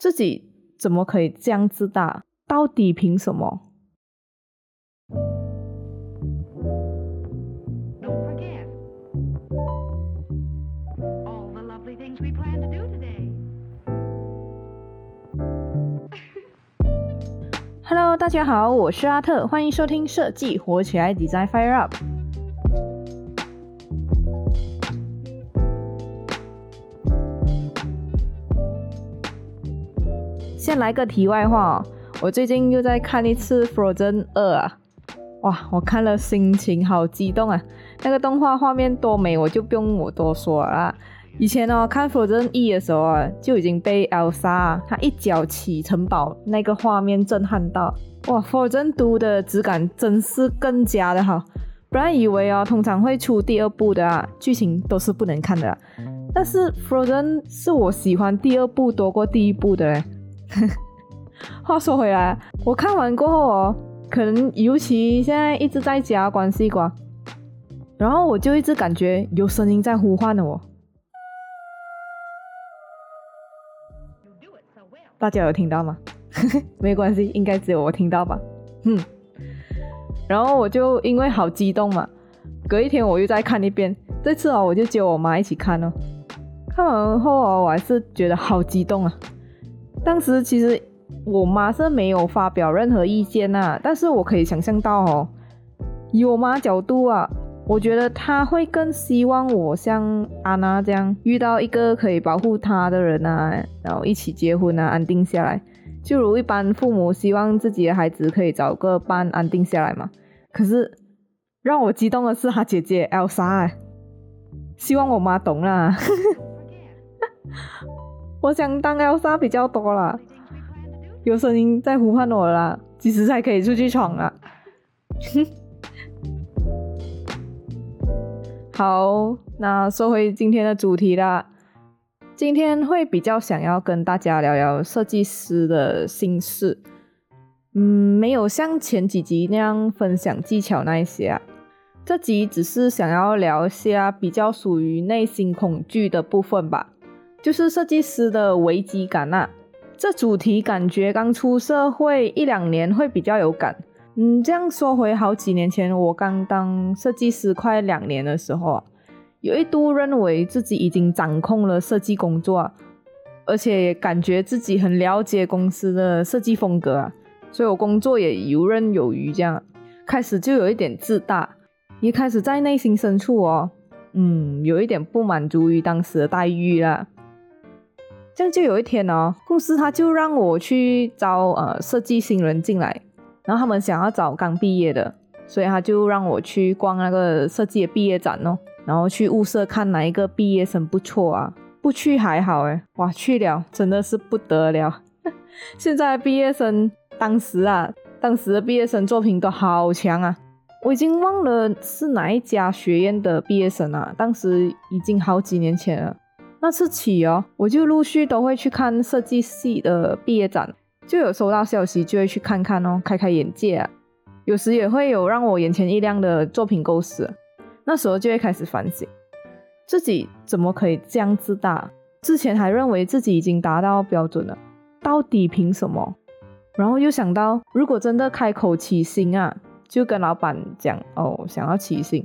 自己怎么可以这样自大？到底凭什么？Hello，大家好，我是阿特，欢迎收听设计火起来，Design Fire Up。先来个题外话哦，我最近又在看一次《Frozen 二》啊，哇，我看了心情好激动啊！那个动画画面多美，我就不用我多说了。以前呢，看《Frozen 一》的时候啊，就已经被 Elsa 她一脚起城堡那个画面震撼到。哇，《Frozen 2》的质感真是更加的好。本来以为哦，通常会出第二部的啊，剧情都是不能看的。但是《Frozen》是我喜欢第二部多过第一部的嘞。话说回来，我看完过后哦，可能尤其现在一直在家关西瓜，然后我就一直感觉有声音在呼唤我。大家有听到吗？没关系，应该只有我听到吧。嗯，然后我就因为好激动嘛，隔一天我又再看一遍。这次哦，我就接我妈一起看哦。看完后哦，我还是觉得好激动啊。当时其实我妈是没有发表任何意见呐，但是我可以想象到哦，以我妈角度啊。我觉得他会更希望我像安娜这样遇到一个可以保护她的人啊，然后一起结婚啊，安定下来。就如一般父母希望自己的孩子可以找个伴安定下来嘛。可是让我激动的是他姐姐 Elsa，希望我妈懂啦。我想当 Elsa 比较多啦，有声音在呼唤我啦，几时才可以出去闯啊？好，那说回今天的主题啦。今天会比较想要跟大家聊聊设计师的心事。嗯，没有像前几集那样分享技巧那一些啊。这集只是想要聊一下比较属于内心恐惧的部分吧，就是设计师的危机感啊。这主题感觉刚出社会一两年会比较有感。嗯，这样说回好几年前，我刚当设计师快两年的时候啊，有一度认为自己已经掌控了设计工作，而且也感觉自己很了解公司的设计风格啊，所以我工作也游刃有余。这样开始就有一点自大，也开始在内心深处哦，嗯，有一点不满足于当时的待遇啦。这样就有一天哦，公司他就让我去招呃设计新人进来。然后他们想要找刚毕业的，所以他就让我去逛那个设计的毕业展哦，然后去物色看哪一个毕业生不错啊。不去还好哎，哇去了真的是不得了。现在毕业生当时啊，当时的毕业生作品都好强啊，我已经忘了是哪一家学院的毕业生啊。当时已经好几年前了，那次起哦，我就陆续都会去看设计系的毕业展。就有收到消息，就会去看看哦，开开眼界啊。有时也会有让我眼前一亮的作品构思，那时候就会开始反省，自己怎么可以这样自大？之前还认为自己已经达到标准了，到底凭什么？然后又想到，如果真的开口起薪啊，就跟老板讲哦，想要起薪，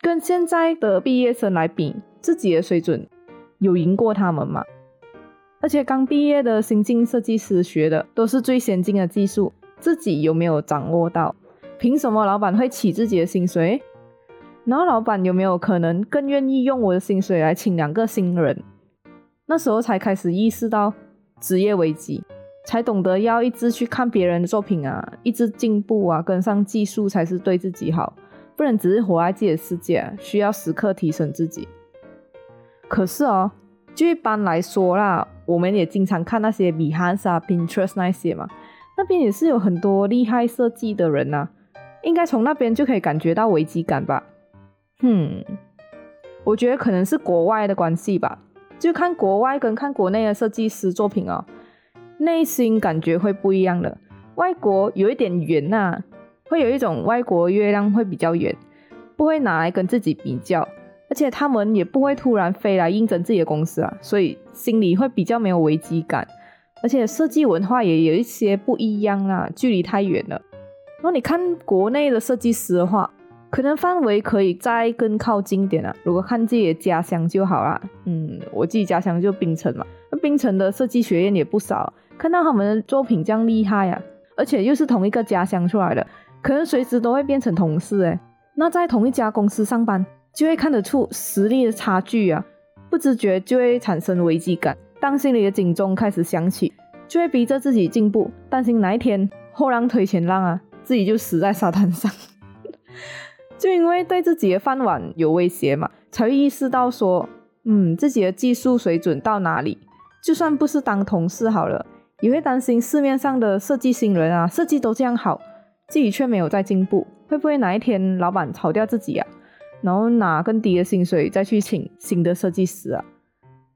跟现在的毕业生来比，自己的水准有赢过他们吗？而且刚毕业的新进设计师学的都是最先进的技术，自己有没有掌握到？凭什么老板会起自己的薪水？然后老板有没有可能更愿意用我的薪水来请两个新人？那时候才开始意识到职业危机，才懂得要一直去看别人的作品啊，一直进步啊，跟上技术才是对自己好，不能只是活在自己的世界，需要时刻提升自己。可是哦，就一般来说啦。我们也经常看那些米汉啊、Pinterest 那些嘛，那边也是有很多厉害设计的人呐，应该从那边就可以感觉到危机感吧？哼，我觉得可能是国外的关系吧，就看国外跟看国内的设计师作品哦，内心感觉会不一样的。外国有一点圆呐，会有一种外国月亮会比较圆，不会拿来跟自己比较。而且他们也不会突然飞来应征自己的公司啊，所以心里会比较没有危机感。而且设计文化也有一些不一样啊，距离太远了。然后你看国内的设计师的话，可能范围可以再更靠近点啊。如果看自己的家乡就好啦。嗯，我自己家乡就槟城嘛，那槟城的设计学院也不少，看到他们的作品这样厉害啊，而且又是同一个家乡出来的，可能随时都会变成同事诶。那在同一家公司上班，就会看得出实力的差距啊，不自觉就会产生危机感。当心里的警钟开始响起，就会逼着自己进步，担心哪一天后浪推前浪啊，自己就死在沙滩上。就因为对自己的饭碗有威胁嘛，才会意识到说，嗯，自己的技术水准到哪里，就算不是当同事好了，也会担心市面上的设计新人啊，设计都这样好，自己却没有在进步。会不会哪一天老板炒掉自己啊？然后拿更低的薪水再去请新的设计师啊？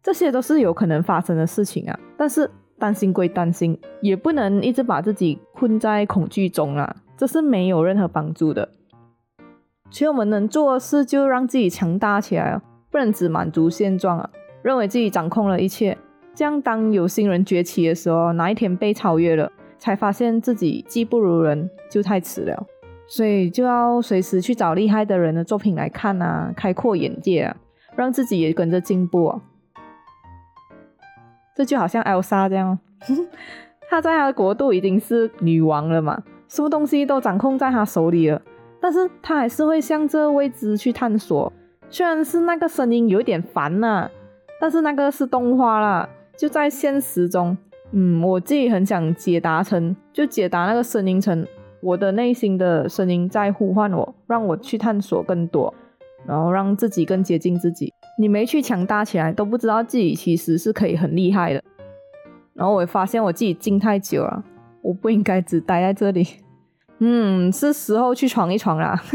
这些都是有可能发生的事情啊。但是担心归担心，也不能一直把自己困在恐惧中啊，这是没有任何帮助的。所以我们能做的事，就让自己强大起来哦，不能只满足现状啊，认为自己掌控了一切。这样当有新人崛起的时候，哪一天被超越了，才发现自己技不如人，就太迟了。所以就要随时去找厉害的人的作品来看啊，开阔眼界啊，让自己也跟着进步啊。这就好像 Elsa 这样，她在她的国度已经是女王了嘛，什么东西都掌控在她手里了，但是她还是会向这未知去探索。虽然是那个声音有一点烦呐，但是那个是动画啦，就在现实中，嗯，我自己很想解答成，就解答那个声音成。我的内心的声音在呼唤我，让我去探索更多，然后让自己更接近自己。你没去强大起来，都不知道自己其实是可以很厉害的。然后我发现我自己静太久了，我不应该只待在这里。嗯，是时候去闯一闯啦。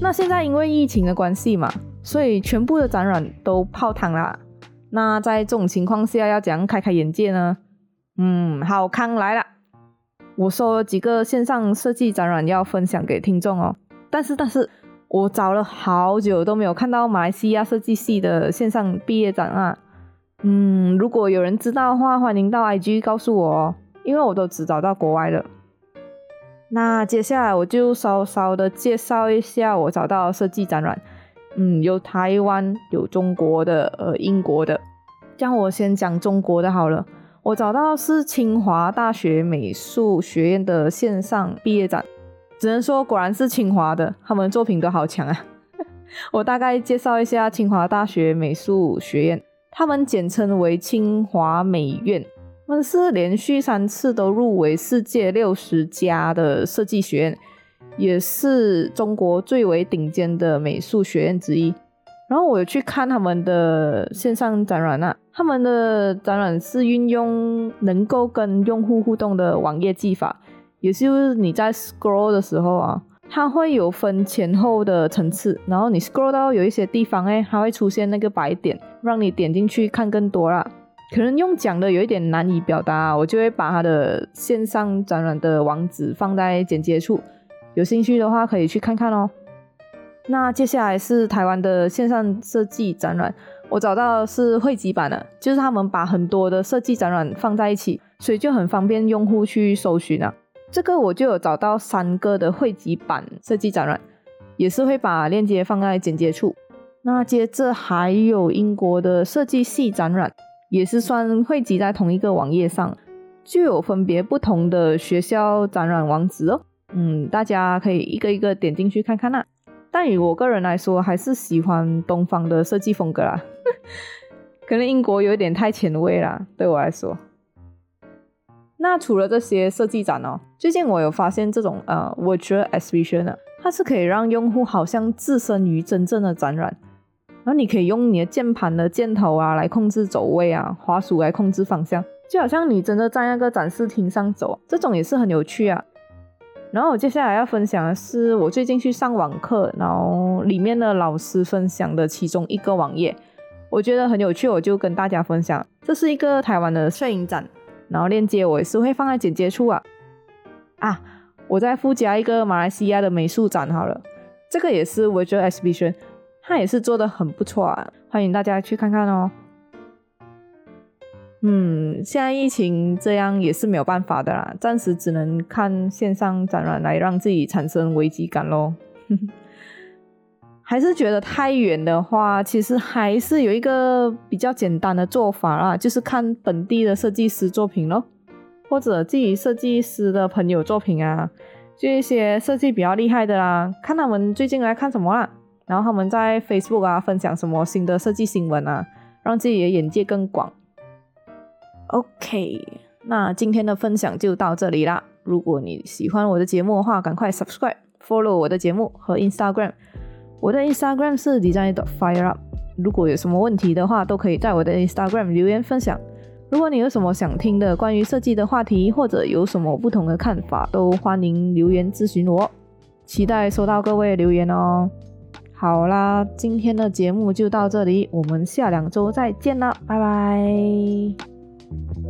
那现在因为疫情的关系嘛。所以全部的展览都泡汤啦。那在这种情况下，要怎样开开眼界呢？嗯，好康来了，我收了几个线上设计展览要分享给听众哦。但是，但是我找了好久都没有看到马来西亚设计系的线上毕业展啊。嗯，如果有人知道的话，欢迎到 IG 告诉我哦，因为我都只找到国外的。那接下来我就稍稍的介绍一下我找到设计展览。嗯，有台湾，有中国的，呃，英国的。这样我先讲中国的好了。我找到是清华大学美术学院的线上毕业展，只能说果然是清华的，他们作品都好强啊。我大概介绍一下清华大学美术学院，他们简称为清华美院，他们是连续三次都入围世界六十家的设计学院。也是中国最为顶尖的美术学院之一。然后我有去看他们的线上展览啊，他们的展览是运用能够跟用户互动的网页技法，也就是你在 scroll 的时候啊，它会有分前后的层次，然后你 scroll 到有一些地方哎，它会出现那个白点，让你点进去看更多啦。可能用讲的有一点难以表达，我就会把它的线上展览的网址放在简介处。有兴趣的话可以去看看哦。那接下来是台湾的线上设计展览，我找到是汇集版的，就是他们把很多的设计展览放在一起，所以就很方便用户去搜寻啊。这个我就有找到三个的汇集版设计展览，也是会把链接放在简介处。那接着还有英国的设计系展览，也是算汇集在同一个网页上，就有分别不同的学校展览网址哦。嗯，大家可以一个一个点进去看看啦。但以我个人来说，还是喜欢东方的设计风格啦。可能英国有点太前卫啦，对我来说。那除了这些设计展哦，最近我有发现这种呃，virtual exhibition 呢，它是可以让用户好像置身于真正的展览。然后你可以用你的键盘的箭头啊来控制走位啊，滑鼠来控制方向，就好像你真的在那个展示厅上走，这种也是很有趣啊。然后我接下来要分享的是我最近去上网课，然后里面的老师分享的其中一个网页，我觉得很有趣，我就跟大家分享。这是一个台湾的摄影展，然后链接我也是会放在简介处啊。啊，我再附加一个马来西亚的美术展好了。这个也是 Virtual Exhibition，它也是做的很不错啊，欢迎大家去看看哦。嗯，现在疫情这样也是没有办法的啦，暂时只能看线上展览来让自己产生危机感咯。还是觉得太远的话，其实还是有一个比较简单的做法啦，就是看本地的设计师作品咯，或者自己设计师的朋友作品啊，就一些设计比较厉害的啦，看他们最近来看什么啦，然后他们在 Facebook 啊分享什么新的设计新闻啊，让自己的眼界更广。OK，那今天的分享就到这里啦。如果你喜欢我的节目的话，赶快 subscribe、follow 我的节目和 Instagram。我的 Instagram 是 design dot fire up。如果有什么问题的话，都可以在我的 Instagram 留言分享。如果你有什么想听的关于设计的话题，或者有什么不同的看法，都欢迎留言咨询我。期待收到各位留言哦。好啦，今天的节目就到这里，我们下两周再见啦，拜拜。thank you